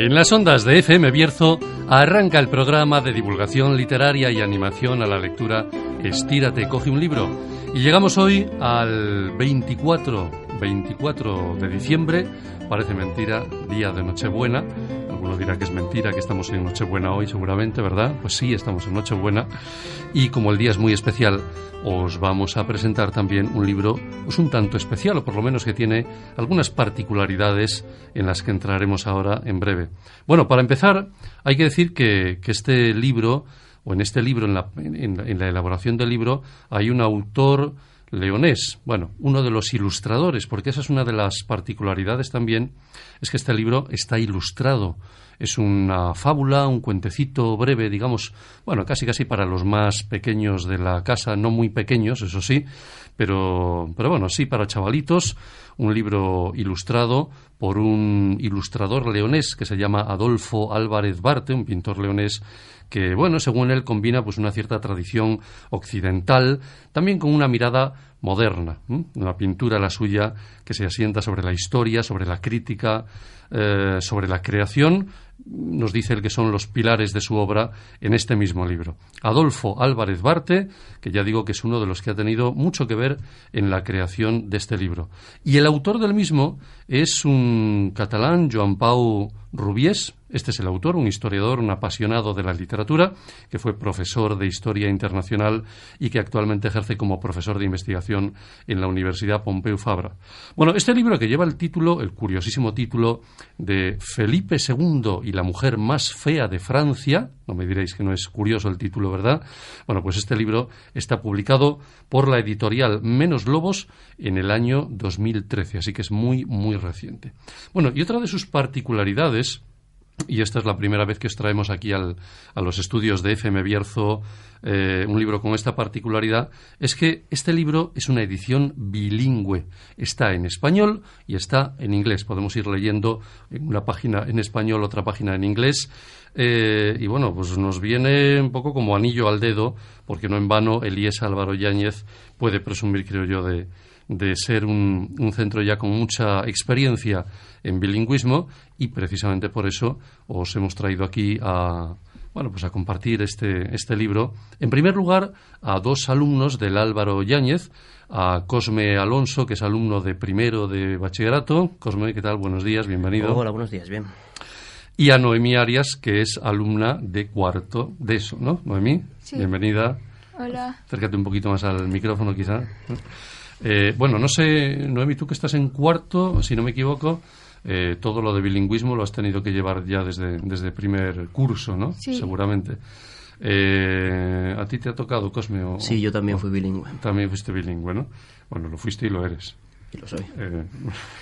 En las ondas de FM Bierzo arranca el programa de divulgación literaria y animación a la lectura Estírate, coge un libro. Y llegamos hoy al 24, 24 de diciembre, parece mentira, día de Nochebuena. Dirá que es mentira, que estamos en Nochebuena hoy seguramente, ¿verdad? Pues sí, estamos en Nochebuena. Y como el día es muy especial, os vamos a presentar también un libro pues un tanto especial, o por lo menos que tiene algunas particularidades en las que entraremos ahora en breve. Bueno, para empezar, hay que decir que, que este libro, o en este libro, en la elaboración del libro, hay un autor leonés, bueno, uno de los ilustradores, porque esa es una de las particularidades también, es que este libro está ilustrado. Es una fábula, un cuentecito breve, digamos, bueno, casi casi para los más pequeños de la casa, no muy pequeños, eso sí, pero, pero bueno, sí para chavalitos, un libro ilustrado por un ilustrador leonés que se llama Adolfo Álvarez Barte, un pintor leonés que, bueno, según él combina pues una cierta tradición occidental, también con una mirada moderna, una pintura la suya que se asienta sobre la historia, sobre la crítica, eh, sobre la creación, nos dice el que son los pilares de su obra en este mismo libro. Adolfo Álvarez Barte, que ya digo que es uno de los que ha tenido mucho que ver en la creación de este libro. Y el autor del mismo es un catalán, Joan Pau Rubiés, este es el autor, un historiador, un apasionado de la literatura, que fue profesor de Historia Internacional y que actualmente ejerce como profesor de investigación en la Universidad Pompeu Fabra. Bueno, este libro que lleva el título, el curiosísimo título de Felipe II y la mujer más fea de Francia, no me diréis que no es curioso el título, ¿verdad? Bueno, pues este libro está publicado por la editorial Menos Lobos en el año 2013, así que es muy, muy reciente. Bueno, y otra de sus particularidades y esta es la primera vez que os traemos aquí al, a los estudios de FM Bierzo eh, un libro con esta particularidad, es que este libro es una edición bilingüe. Está en español y está en inglés. Podemos ir leyendo una página en español, otra página en inglés. Eh, y bueno, pues nos viene un poco como anillo al dedo, porque no en vano Elías Álvaro Yáñez puede presumir, creo yo, de, de ser un, un, centro ya con mucha experiencia en bilingüismo y precisamente por eso os hemos traído aquí a bueno pues a compartir este, este libro. En primer lugar, a dos alumnos del Álvaro Yáñez, a Cosme Alonso, que es alumno de primero de bachillerato. Cosme, ¿qué tal? Buenos días, bienvenido. Hola, buenos días, bien. Y a Noemí Arias, que es alumna de cuarto de eso, ¿no? Noemí, sí. bienvenida. Hola. Acércate un poquito más al micrófono, quizá. Eh, bueno, no sé, Noemi, tú que estás en cuarto, si no me equivoco, eh, todo lo de bilingüismo lo has tenido que llevar ya desde, desde primer curso, ¿no? Sí. Seguramente. Eh, ¿A ti te ha tocado, Cosme? O, sí, yo también fui bilingüe. También fuiste bilingüe, ¿no? Bueno, lo fuiste y lo eres. Y lo soy. Eh,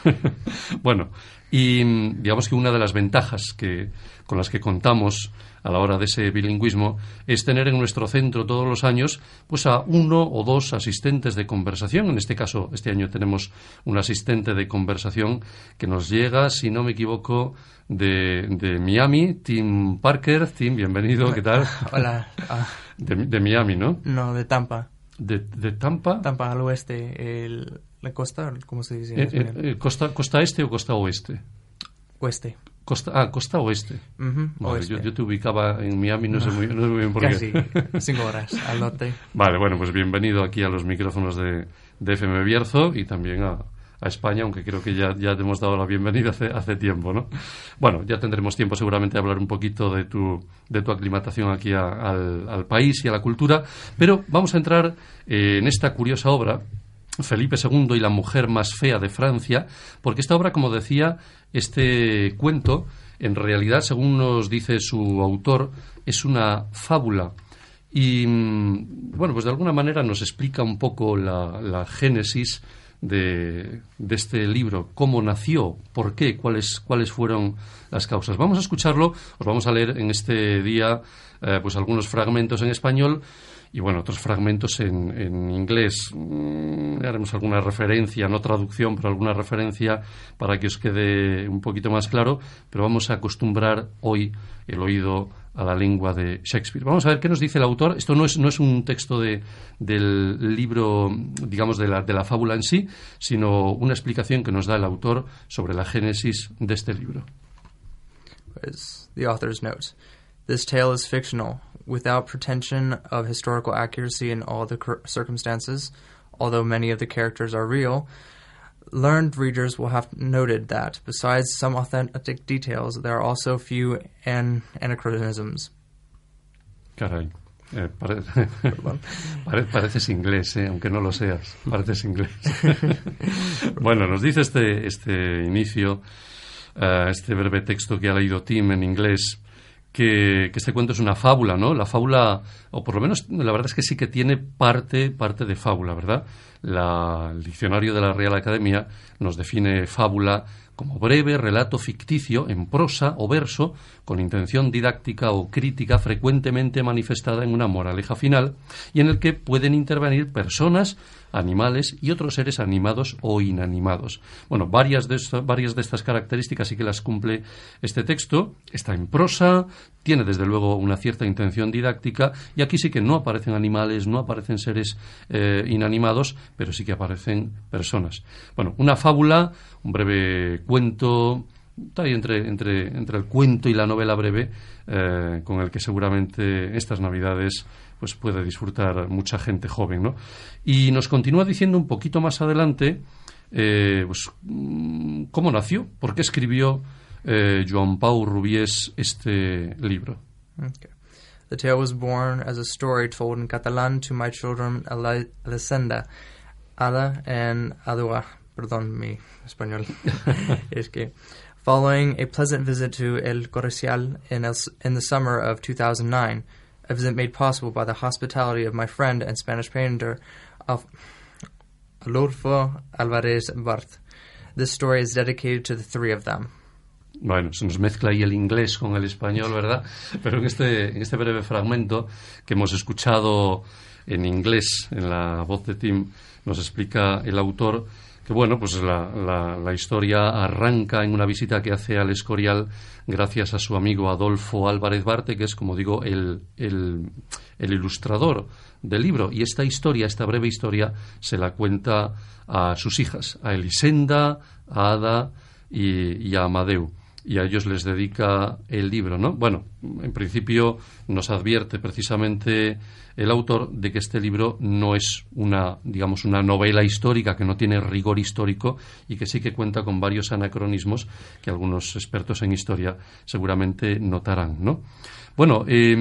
bueno, y digamos que una de las ventajas que, con las que contamos a la hora de ese bilingüismo es tener en nuestro centro todos los años pues a uno o dos asistentes de conversación. En este caso, este año tenemos un asistente de conversación que nos llega, si no me equivoco, de, de Miami, Tim Parker. Tim, bienvenido, ¿qué tal? Hola. Ah. De, de, Miami, ¿no? No, de Tampa. ¿De, de Tampa? Tampa al oeste, el, la costa, ¿cómo se dice? Eh, eh, costa, ¿Costa este o costa oeste? Oeste. Costa, ah, costa oeste. Uh -huh, vale, oeste. Yo, yo, te ubicaba en Miami, no, no, sé, muy, no sé muy bien por casi qué. cinco horas al norte. Vale, bueno, pues bienvenido aquí a los micrófonos de, de FM Bierzo y también a, a España, aunque creo que ya, ya te hemos dado la bienvenida hace, hace tiempo, ¿no? Bueno, ya tendremos tiempo seguramente de hablar un poquito de tu, de tu aclimatación aquí al, al, país y a la cultura, pero vamos a entrar eh, en esta curiosa obra, Felipe II y la mujer más fea de Francia, porque esta obra, como decía, este cuento, en realidad, según nos dice su autor, es una fábula. Y, mm, bueno, pues de alguna manera nos explica un poco la, la génesis de, este libro, cómo nació, por qué, cuáles, cuáles fueron las causas. Vamos a escucharlo, os vamos a leer en este día eh, pues algunos fragmentos en español y bueno, otros fragmentos en, inglés. Mm, haremos alguna referencia, no traducción, pero alguna referencia para que os quede un poquito más claro, pero vamos a acostumbrar hoy el oído a la lengua de Shakespeare. Vamos a ver qué nos dice el autor. Esto no es, no es un texto de, del libro, digamos, de la, de la fábula en sí, sino una explicación que nos da el autor sobre la génesis de este libro. As the author's note, this tale is fictional, without pretension of historical accuracy in all the circumstances, although many of the characters are real. Learned readers will have noted that, besides some authentic details, there are also few an anachronisms. Caray. Eh, pare pare pareces inglés, eh, aunque no lo seas. Pareces inglés. bueno, nos dice este, este inicio, uh, este breve texto que ha leído Tim en inglés, que, este cuento es una fábula, ¿no? La fábula, o por lo menos la verdad es que sí que tiene parte, parte de fábula, ¿verdad? La, el diccionario de la Real Academia nos define fábula como breve relato ficticio en prosa o verso con intención didáctica o crítica frecuentemente manifestada en una moraleja final y en el que pueden intervenir personas, animales y otros seres animados o inanimados. Bueno, varias de, varias de estas características sí que las cumple este texto. Está en prosa, tiene desde luego una cierta intención didáctica y aquí sí que no aparecen animales, no aparecen seres eh, inanimados, pero sí que aparecen personas. Bueno, una fábula, un breve cuento, está ahí entre, entre, entre el cuento y la novela breve, eh, con el que seguramente estas Navidades pues puede disfrutar mucha gente joven, ¿no? Y nos continúa diciendo un poquito más adelante eh, pues, mm, cómo nació, por qué escribió eh, Joan Pau Rubiés este libro. Okay. The tale was born as a story told in Catalan to my children Alessandra, Ada and Adua. Perdón mi español. es que following a pleasant visit to El Correcial in, el, in the summer of 2009, a visit made possible by the hospitality of my friend and Spanish painter Adolfo Alvarez Barth. This story is dedicated to the three of them. Bueno, se nos mezcla ahí el inglés con el español, ¿verdad? Pero en este, en este breve fragmento que hemos escuchado en inglés, en la voz de Tim, nos explica el autor que bueno, pues la, la, historia arranca en una visita que hace al Escorial gracias a su amigo Adolfo Álvarez Barte, que es, como digo, el, el, el ilustrador del libro. Y esta historia, esta breve historia, se la cuenta a sus hijas, a Elisenda, a Ada y, y a Amadeu y a ellos les dedica el libro, ¿no? Bueno, en principio nos advierte precisamente el autor de que este libro no es una, digamos, una novela histórica que no tiene rigor histórico y que sí que cuenta con varios anacronismos que algunos expertos en historia seguramente notarán, ¿no? Bueno, eh,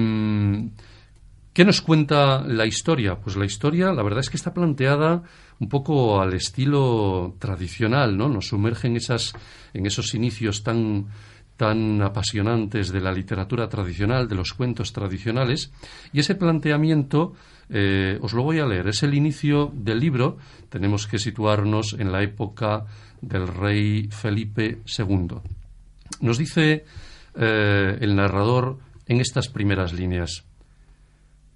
¿Qué nos cuenta la historia? Pues la historia, la verdad es que está planteada un poco al estilo tradicional, ¿no? Nos sumerge esas, en esos inicios tan, tan apasionantes de la literatura tradicional, de los cuentos tradicionales, y ese planteamiento eh, os lo voy a leer. Es el inicio del libro. Tenemos que situarnos en la época del rey Felipe II. Nos dice eh, el narrador en estas primeras líneas.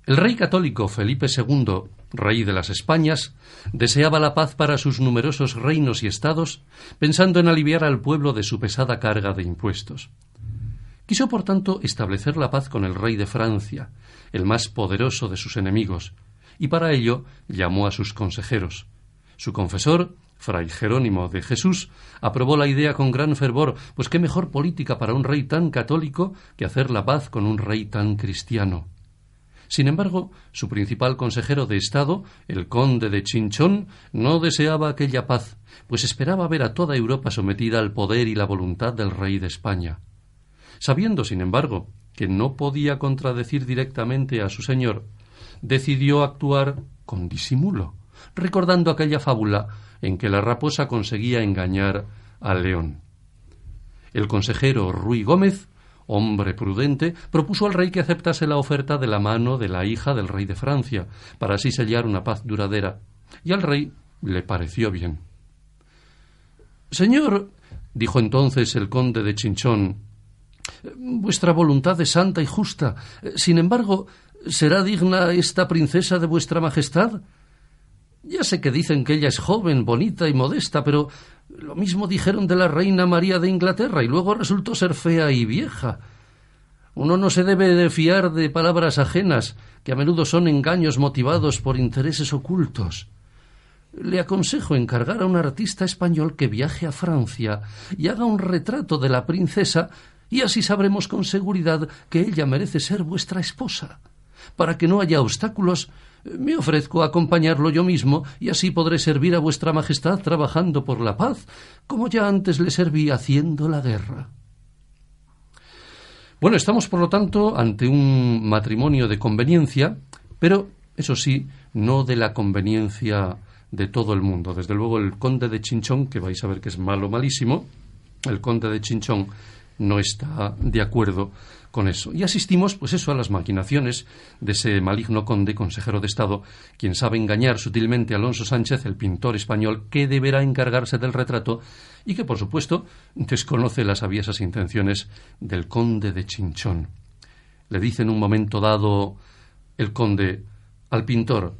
El rey católico Felipe II, rey de las Españas, deseaba la paz para sus numerosos reinos y estados, pensando en aliviar al pueblo de su pesada carga de impuestos. Quiso, por tanto, establecer la paz con el rey de Francia, el más poderoso de sus enemigos, y para ello llamó a sus consejeros. Su confesor, Fray Jerónimo de Jesús, aprobó la idea con gran fervor, pues qué mejor política para un rey tan católico que hacer la paz con un rey tan cristiano. Sin embargo, su principal consejero de Estado, el conde de Chinchón, no deseaba aquella paz, pues esperaba ver a toda Europa sometida al poder y la voluntad del rey de España. Sabiendo, sin embargo, que no podía contradecir directamente a su señor, decidió actuar con disimulo, recordando aquella fábula en que la raposa conseguía engañar al león. El consejero Ruy Gómez hombre prudente, propuso al rey que aceptase la oferta de la mano de la hija del rey de Francia, para así sellar una paz duradera, y al rey le pareció bien. Señor, dijo entonces el conde de Chinchón, vuestra voluntad es santa y justa. Sin embargo, ¿será digna esta princesa de vuestra majestad? Ya sé que dicen que ella es joven, bonita y modesta, pero lo mismo dijeron de la reina María de Inglaterra y luego resultó ser fea y vieja. Uno no se debe de fiar de palabras ajenas, que a menudo son engaños motivados por intereses ocultos. Le aconsejo encargar a un artista español que viaje a Francia y haga un retrato de la princesa, y así sabremos con seguridad que ella merece ser vuestra esposa. Para que no haya obstáculos, me ofrezco a acompañarlo yo mismo y así podré servir a vuestra Majestad trabajando por la paz, como ya antes le serví haciendo la guerra. Bueno, estamos por lo tanto ante un matrimonio de conveniencia, pero eso sí, no de la conveniencia de todo el mundo. Desde luego el conde de Chinchón, que vais a ver que es malo, malísimo, el conde de Chinchón no está de acuerdo con eso. Y asistimos, pues eso, a las maquinaciones de ese maligno conde, consejero de Estado, quien sabe engañar sutilmente a Alonso Sánchez, el pintor español, que deberá encargarse del retrato y que, por supuesto, desconoce las aviesas intenciones del conde de Chinchón. Le dice en un momento dado el conde al pintor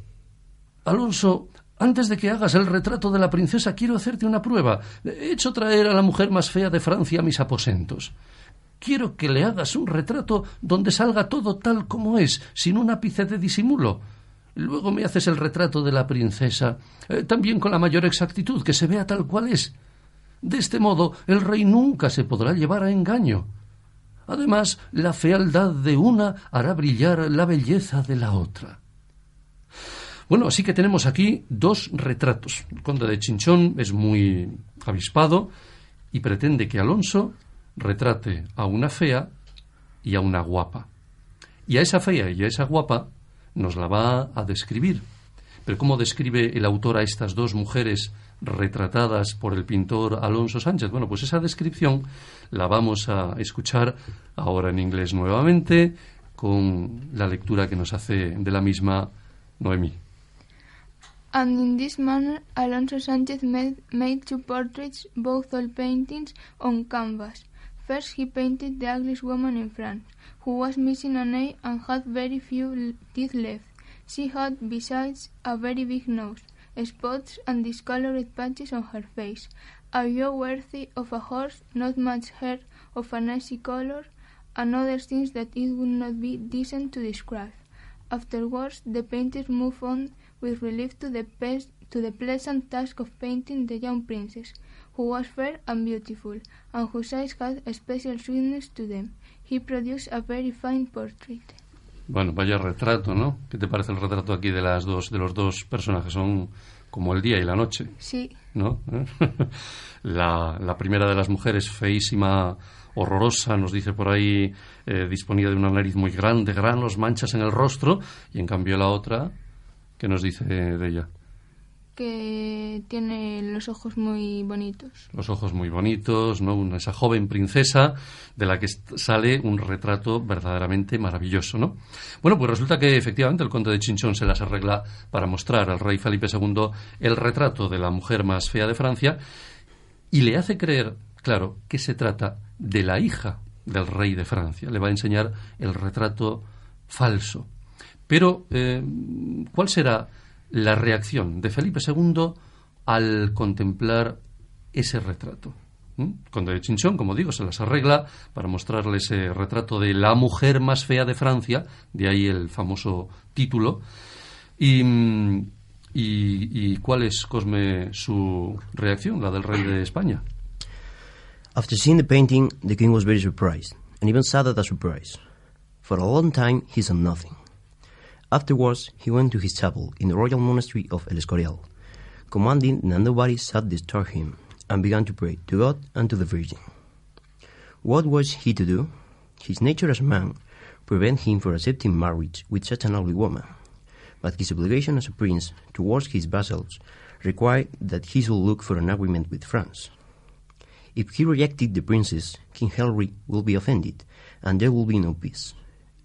Alonso, antes de que hagas el retrato de la princesa, quiero hacerte una prueba. He hecho traer a la mujer más fea de Francia a mis aposentos. Quiero que le hagas un retrato donde salga todo tal como es, sin un ápice de disimulo. Luego me haces el retrato de la princesa, eh, también con la mayor exactitud, que se vea tal cual es. De este modo, el rey nunca se podrá llevar a engaño. Además, la fealdad de una hará brillar la belleza de la otra. Bueno, así que tenemos aquí dos retratos. El conde de Chinchón es muy avispado y pretende que Alonso retrate a una fea y a una guapa. Y a esa fea y a esa guapa nos la va a describir. Pero ¿cómo describe el autor a estas dos mujeres retratadas por el pintor Alonso Sánchez? Bueno, pues esa descripción la vamos a escuchar ahora en inglés nuevamente con la lectura que nos hace de la misma Noemí. And in this manner Alonso Sánchez made, made two portraits, both oil paintings, on canvas. First he painted the ugliest woman in France, who was missing an eye and had very few teeth left. She had, besides, a very big nose, spots and discolored patches on her face, a jaw worthy of a horse, not much hair of an icy color, and other things that it would not be decent to describe. Afterwards, the painters moved on with relief to the, to the pleasant task of painting the young princess, who was fair and beautiful, and whose eyes had a special sweetness to them. He produced a very fine portrait. Bueno, vaya retrato, ¿no? ¿Qué te parece el retrato aquí de las dos, de los dos personajes? Son como el día y la noche. Sí. ¿No? la, la, primera de las mujeres, feísima, horrorosa, nos dice por ahí, eh, disponía de una nariz muy grande, granos, manchas en el rostro, y en cambio la otra, ¿qué nos dice de ella? Que tiene los ojos muy bonitos. Los ojos muy bonitos, ¿no? esa joven princesa de la que sale un retrato verdaderamente maravilloso, ¿no? Bueno, pues resulta que efectivamente el conde de Chinchón se las arregla para mostrar al rey Felipe II el retrato de la mujer más fea de Francia y le hace creer, claro, que se trata de la hija del rey de Francia. Le va a enseñar el retrato falso. Pero, eh, ¿cuál será la reacción de Felipe II al contemplar ese retrato. Conde de Chinchón, como digo, se las arregla para mostrarle ese retrato de la mujer más fea de Francia, de ahí el famoso título. Y, y, cuál es, Cosme, su reacción, la del rey de España? After seeing the painting, the king was very surprised, and even sad at the surprise. For a long time he said nothing. Afterwards, he went to his chapel in the royal monastery of El Escorial, commanding that nobody should disturb him, and began to pray to God and to the Virgin. What was he to do? His nature as a man prevented him from accepting marriage with such an ugly woman, but his obligation as a prince towards his vassals required that he should look for an agreement with France. If he rejected the princess, King Henry will be offended, and there will be no peace.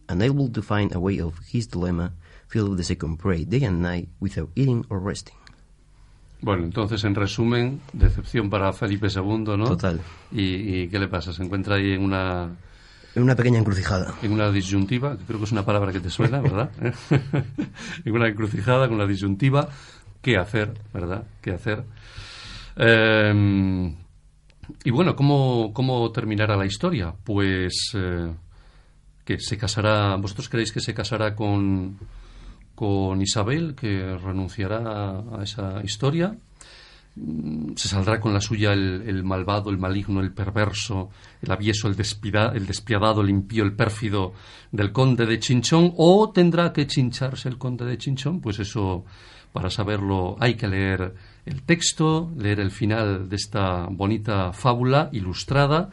Unable to find a way of his dilemma, Philip II prayed day and night without eating or resting. Bueno, entonces, en resumen, decepción para Felipe II, ¿no? Total. ¿Y, y qué le pasa? ¿Se encuentra ahí en una, En una pequeña encrucijada. en una disyuntiva? Creo que es una palabra que te suena, ¿verdad? en una encrucijada con la disyuntiva. ¿Qué hacer, verdad? ¿Qué hacer? Eh, y bueno, ¿cómo, ¿cómo terminará la historia? Pues eh, que se casará, ¿vosotros creéis que se casará con, con Isabel, que renunciará a, esa historia? Mm, ¿Se saldrá con la suya el, el malvado, el maligno, el perverso, el avieso, el, despida- el despiadado, el impío, el pérfido del conde de Chinchón? ¿O tendrá que chincharse el conde de Chinchón? Pues eso, para saberlo, hay que leer el texto, leer el final de esta bonita fábula ilustrada,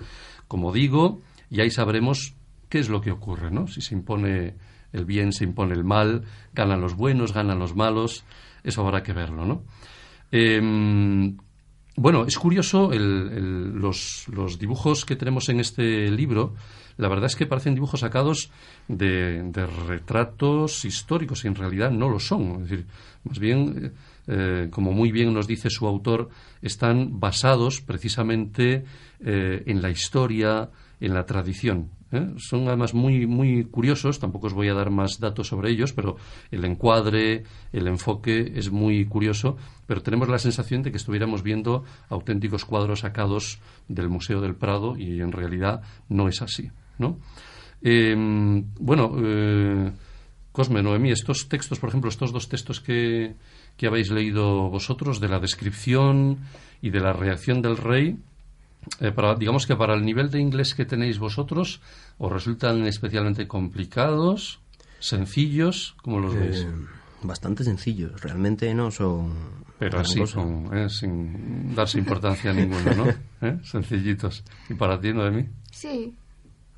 como digo, y ahí sabremos qué es lo que ocurre, ¿no? Si se impone el bien, se impone el mal, ganan los buenos, ganan los malos, eso habrá que verlo, ¿no? Em, bueno, es curioso los, dibujos que tenemos en este libro. La verdad es que parecen dibujos sacados de, retratos históricos y en realidad no lo son. Es decir, más bien, eh, como muy bien nos dice su autor, están basados precisamente eh, en la historia, en la tradición. ¿Eh? Son además muy, muy curiosos, tampoco os voy a dar más datos sobre ellos, pero el encuadre, el enfoque es muy curioso, pero tenemos la sensación de que estuviéramos viendo auténticos cuadros sacados del Museo del Prado y en realidad no es así. ¿no? Eh, bueno, eh, Cosme, Noemí, estos textos, por ejemplo, estos dos textos que, que habéis leído vosotros, de la descripción y de la reacción del rey, eh, para, digamos que para el nivel de inglés que tenéis vosotros, ¿os resultan especialmente complicados, sencillos? ¿Cómo los veis? Eh, bastante sencillos, realmente no son. Pero así, con- eh, sin darse importancia a ninguno, ¿no? ¿Eh? Sencillitos. ¿Y para ti, Noemí? Sí,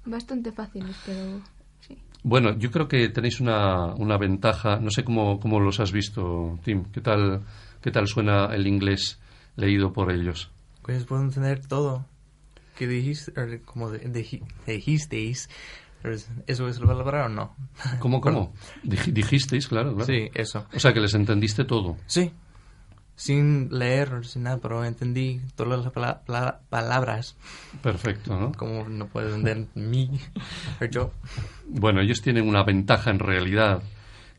bastante fáciles, pero sí. Bueno, yo creo que tenéis una, una ventaja. No sé cómo, cómo los has visto, Tim. ¿Qué tal, ¿Qué tal suena el inglés leído por ellos? Pues puedo entender todo. que dijiste? Como de- deji- dijisteis. Er, ¿Eso es la palabra o no? ¿Cómo, cómo? Dij- dijisteis, claro, claro. Sí, eso. O sea, que les entendiste todo. Sí. Sin leer, sin nada, pero entendí todas las pala- pala- palabras. Perfecto, ¿no? Como no puedes entender mí o yo. Bueno, ellos tienen una ventaja en realidad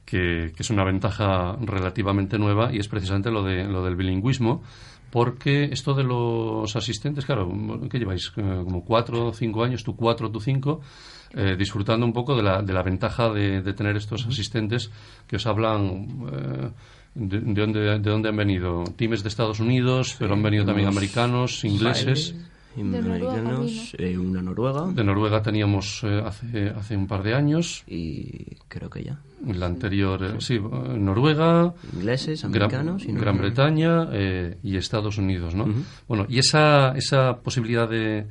que, que es una ventaja relativamente nueva y es precisamente lo, de, lo del bilingüismo, porque esto de los asistentes, claro, ¿qué lleváis? Eh, Como cuatro o cinco años, tú cuatro, tú cinco, eh, disfrutando un poco de la, de la ventaja de, de tener estos asistentes que os hablan. eh, de, de dónde, ¿De dónde han venido? Times de Estados Unidos, pero han venido también americanos, ingleses. De Noruega americanos, eh, una noruega De Noruega teníamos eh, hace, hace un par de años. y creo que ya. La anterior, eh, sí, Noruega, Ingleses, Gran, americanos y Gran noruegos. Bretaña eh, y Estados Unidos, ¿no? Bueno, y esa, esa posibilidad de,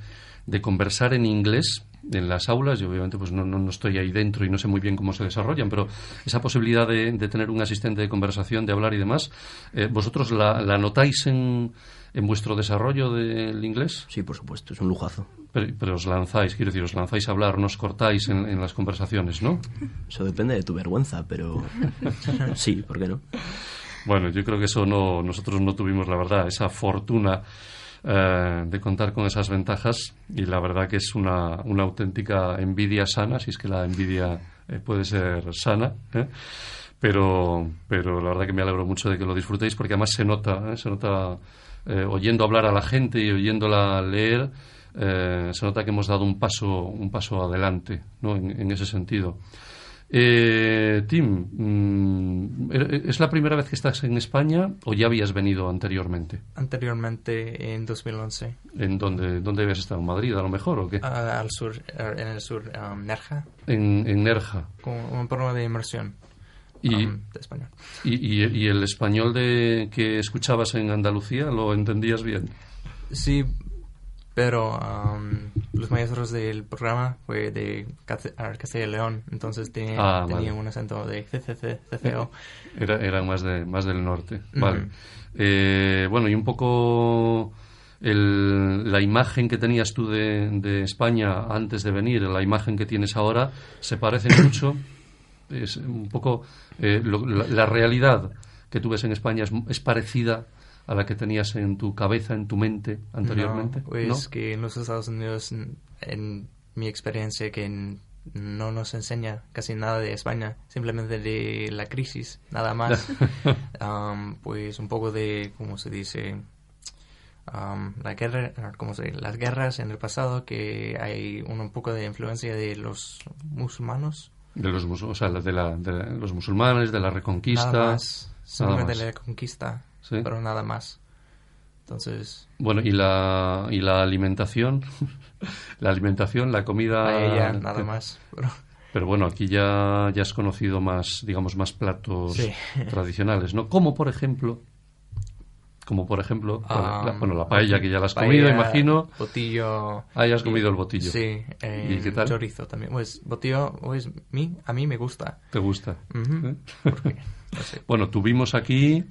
de conversar en inglés en las aulas, yo obviamente pues no, no, no estoy ahí dentro y no sé muy bien cómo se desarrollan, pero esa posibilidad de, de tener un asistente de conversación, de hablar y demás, eh, ¿vosotros la, la notáis en, en vuestro desarrollo del inglés? Sí, por supuesto, es un lujazo. Pero, pero os lanzáis, quiero decir, os lanzáis a hablar, no os cortáis en, en las conversaciones, ¿no? Eso depende de tu vergüenza, pero sí, ¿por qué no? Bueno, yo creo que eso no, nosotros no tuvimos, la verdad, esa fortuna eh, de contar con esas ventajas y la verdad que es una, una auténtica envidia sana, si es que la envidia eh, puede ser sana. ¿eh? Pero, pero la verdad que me alegro mucho de que lo disfrutéis porque además se nota, ¿eh? se nota eh, oyendo hablar a la gente y oyéndola leer, eh, se nota que hemos dado un paso, un paso adelante ¿no? en, en ese sentido. Eh, Tim, mm, ¿es la primera vez que estás en España o ya habías venido anteriormente? Anteriormente, en 2011, ¿En dónde, dónde habías estado? ¿En Madrid a lo mejor o qué? al sur, en el sur, um, Nerja, En, en Nerja. con un programa de inmersión. Y- de español. ¿Y, y- y el español de que escuchabas en Andalucía lo entendías bien? Sí, pero um, los maestros del programa fue de Castilla y León, entonces tenía, Ah, vale. un acento de CCC, CCO. Era, era más, de, más del norte. Vale. Eh, bueno, y un poco el- la imagen que tenías tú de, de España antes de venir, la imagen que tienes ahora, se parece mucho. Es un poco eh, lo- la, la realidad que tú ves en España es, es parecida a la que tenías en tu cabeza, en tu mente anteriormente. No, pues ¿no? que en los Estados Unidos, en, en mi experiencia, que no nos enseña casi nada de España, simplemente de la crisis, nada más. Um, pues un poco de, ¿cómo se dice? Um, la guerra, ¿cómo se dice? Las guerras en el pasado, que hay un, un poco de influencia de los musulmanos. De los, o sea, de, la- de los musulmanes, de la reconquista. Nada más. Más. la conquista, Sí. pero nada más. Entonces, Bueno, y la, y la alimentación, la alimentación, la comida... paella, nada que- más. Pero, Pero bueno, aquí ya, ya has conocido más, digamos, más platos Sí. tradicionales, ¿no? Como por ejemplo, como por ejemplo, Ah, la- bueno, la paella que ya la has paella, comido, imagino. Botillo. Ah, ya has y- comido el botillo. Sí. eh, ¿Y qué tal? Chorizo también. Pues botillo, pues mí, a mí me gusta. ¿Te gusta? Ujú, ¿Eh? porque, no sé. Bueno, tuvimos aquí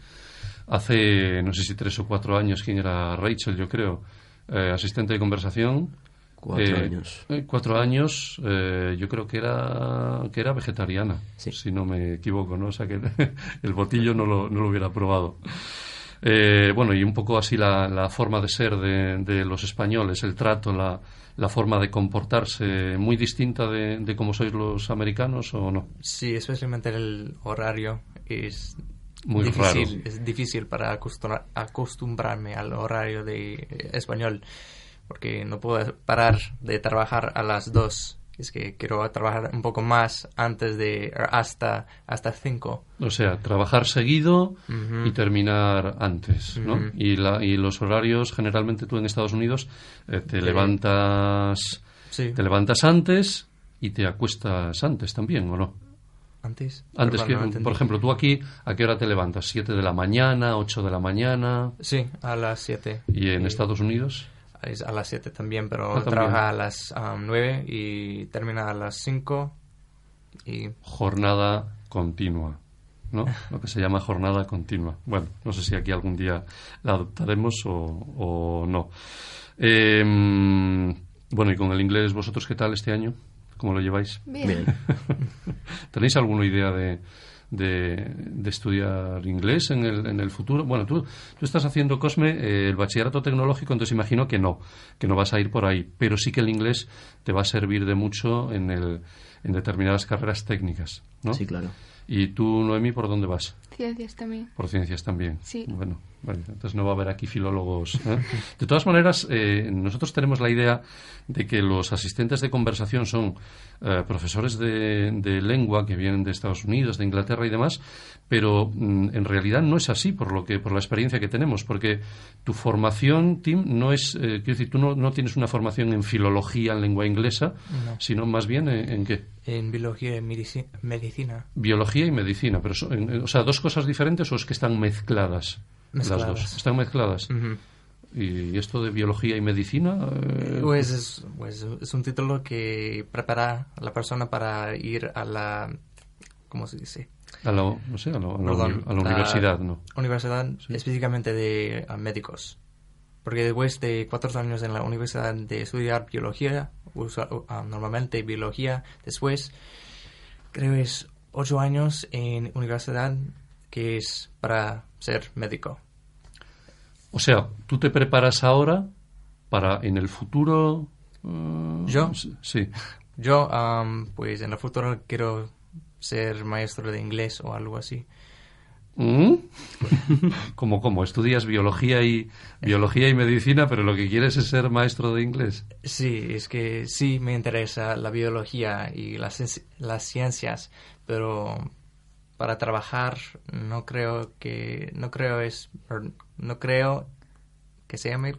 hace, no sé si tres o cuatro años, quién era Rachel, yo creo, eh, asistente de conversación. Cuatro Eh, años. eh, cuatro años, eh, yo creo que era que era vegetariana, Sí. si no me equivoco, ¿no? O sea que el botillo no lo, no lo hubiera probado. Eh, bueno, y un poco así la, la forma de ser de, de los españoles, el trato, la, la forma de comportarse, muy distinta de, de cómo sois los americanos o no. Sí, especialmente el horario es Muy difícil. raro. Es difícil para acostumbra- acostumbrarme al horario de español. Porque no puedo parar de trabajar a las dos. Es que quiero trabajar un poco más antes de hasta hasta cinco. O sea, trabajar seguido y terminar antes, ¿no? Y, la, y los horarios, generalmente tú en Estados Unidos eh, te Sí. levantas Sí. te levantas antes y te acuestas antes también, ¿o no? Antes. Antes que, no por ejemplo, tú aquí, ¿a qué hora te levantas? ¿Siete de la mañana, ocho de la mañana? Sí, a las 7. ¿Y en Estados Unidos? Es a las 7 también, pero Ah, también. trabaja a las 9 y termina a las 5. Y Jornada continua, ¿no? Lo que se llama jornada continua. Bueno, no sé si aquí algún día la adoptaremos o, o no. Eh, bueno, y con el inglés, ¿vosotros qué tal este año? ¿Cómo lo lleváis? Bien. ¿Tenéis alguna idea de, de, de estudiar inglés en el, en el futuro? Bueno, tú, tú estás haciendo, Cosme, eh, el bachillerato tecnológico, entonces imagino que no, que no vas a ir por ahí, pero sí que el inglés te va a servir de mucho en, el, en determinadas carreras técnicas, ¿no? Sí, claro. ¿Y tú, Noemi, por dónde vas? Ciencias también. Por ciencias también. Sí. Bueno, vale, entonces no va a haber aquí filólogos. ¿eh? De todas maneras, eh, nosotros tenemos la idea de que los asistentes de conversación son eh, profesores de, de lengua que vienen de Estados Unidos, de Inglaterra y demás, pero mm, en realidad no es así por lo que por la experiencia que tenemos, porque tu formación, Tim, no es, eh, quiero decir, tú no, no tienes una formación en filología en lengua inglesa, No. sino más bien en, en qué? en biología y medici- medicina. Biología y medicina, pero son- en- o sea, dos cosas diferentes o es que están mezcladas, las dos. Están mezcladas. Y esto de biología y medicina, eh, Pues es, pues es un título que prepara a la persona para ir a la, ¿cómo se dice? a la, no sé, a la, a la Perdón, uni- a la universidad, ¿no? Universidad específicamente de médicos. Porque después de cuatro años en la universidad de estudiar biología, usa- ah, normalmente biología, después creo es ocho años en universidad que es para ser médico. O sea, tú te preparas ahora para en el futuro. eh, ¿Yo? Sí. Yo, am, pues en el futuro quiero ser maestro de inglés o algo así. ¿Mm? ¿Cómo, cómo? Estudias biología y, biología y medicina, pero lo que quieres es ser maestro de inglés. Sí, es que sí me interesa la biología y las, las ciencias, pero para trabajar no creo que no creo es no creo que se llame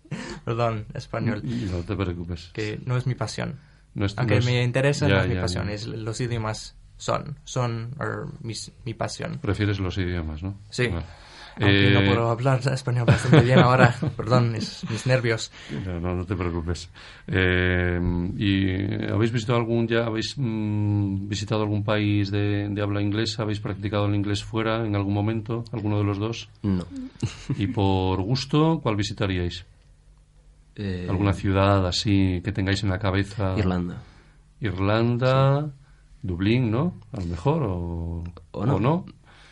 perdón español No te preocupes. que no es mi pasión No es- aunque no es- me interesa ya, no es mi ya, pasión ya. es los idiomas son, son or, mis- mi pasión. Prefieres los idiomas, ¿no? Sí. Aunque no Eh, puedo hablar español bastante bien ahora, perdón, mis, mis nervios. No, no, no te preocupes. Eh, ¿Y habéis visitado algún ya, habéis mm, visitado algún país de, de habla inglesa? ¿Habéis practicado el inglés fuera en algún momento? ¿Alguno de los dos? No. Y por gusto, ¿cuál visitaríais? Eh, ¿Alguna ciudad así que tengáis en la cabeza? Irlanda. Irlanda, Dublín, ¿no? A lo mejor, o, O no. o no.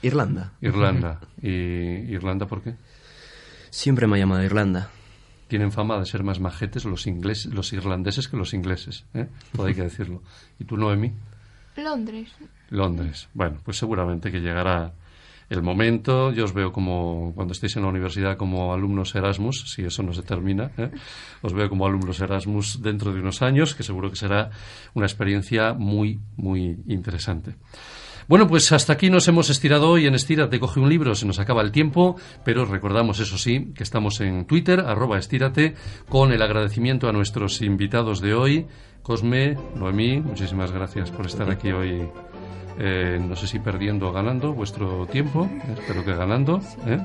Irlanda. Irlanda. ¿Y Irlanda por qué? Siempre me ha llamado Irlanda. Tienen fama de ser más majetes los ingleses, los irlandeses que los ingleses, ¿eh? Todo hay que decirlo. ¿Y tú, Noemi? Londres. Londres. Bueno, pues seguramente que llegará el momento. Yo os veo como, cuando estéis en la universidad, como alumnos Erasmus, si eso no se termina. ¿eh? Os veo como alumnos Erasmus dentro de unos años, que seguro que será una experiencia muy, muy interesante. Bueno, pues hasta aquí nos hemos estirado hoy en Estírate, coge un libro, se nos acaba el tiempo, pero recordamos, eso sí, que estamos en Twitter, arroba estírate, con el agradecimiento a nuestros invitados de hoy, Cosme, Noemí, muchísimas gracias por estar aquí hoy, eh, no sé si perdiendo o ganando vuestro tiempo, eh, espero que ganando. ¿eh?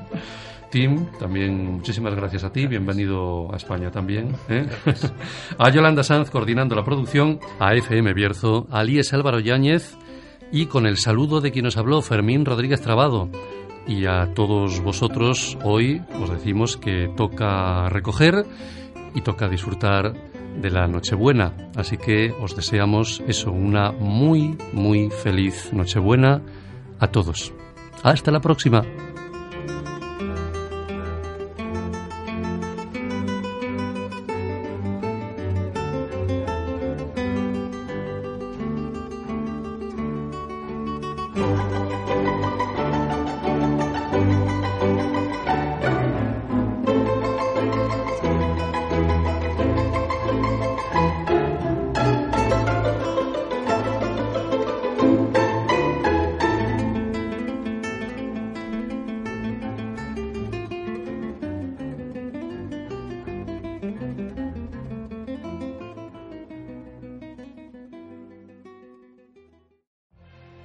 Tim, también muchísimas gracias a ti, bienvenido a España también. ¿eh? a Yolanda Sanz coordinando la producción, a FM Bierzo, a Álvaro Yáñez, y con el saludo de quien nos habló, Fermín Rodríguez Trabado. Y a todos vosotros hoy os decimos que toca recoger y toca disfrutar de la Nochebuena. Así que os deseamos eso, una muy, muy feliz Nochebuena a todos. Hasta la próxima.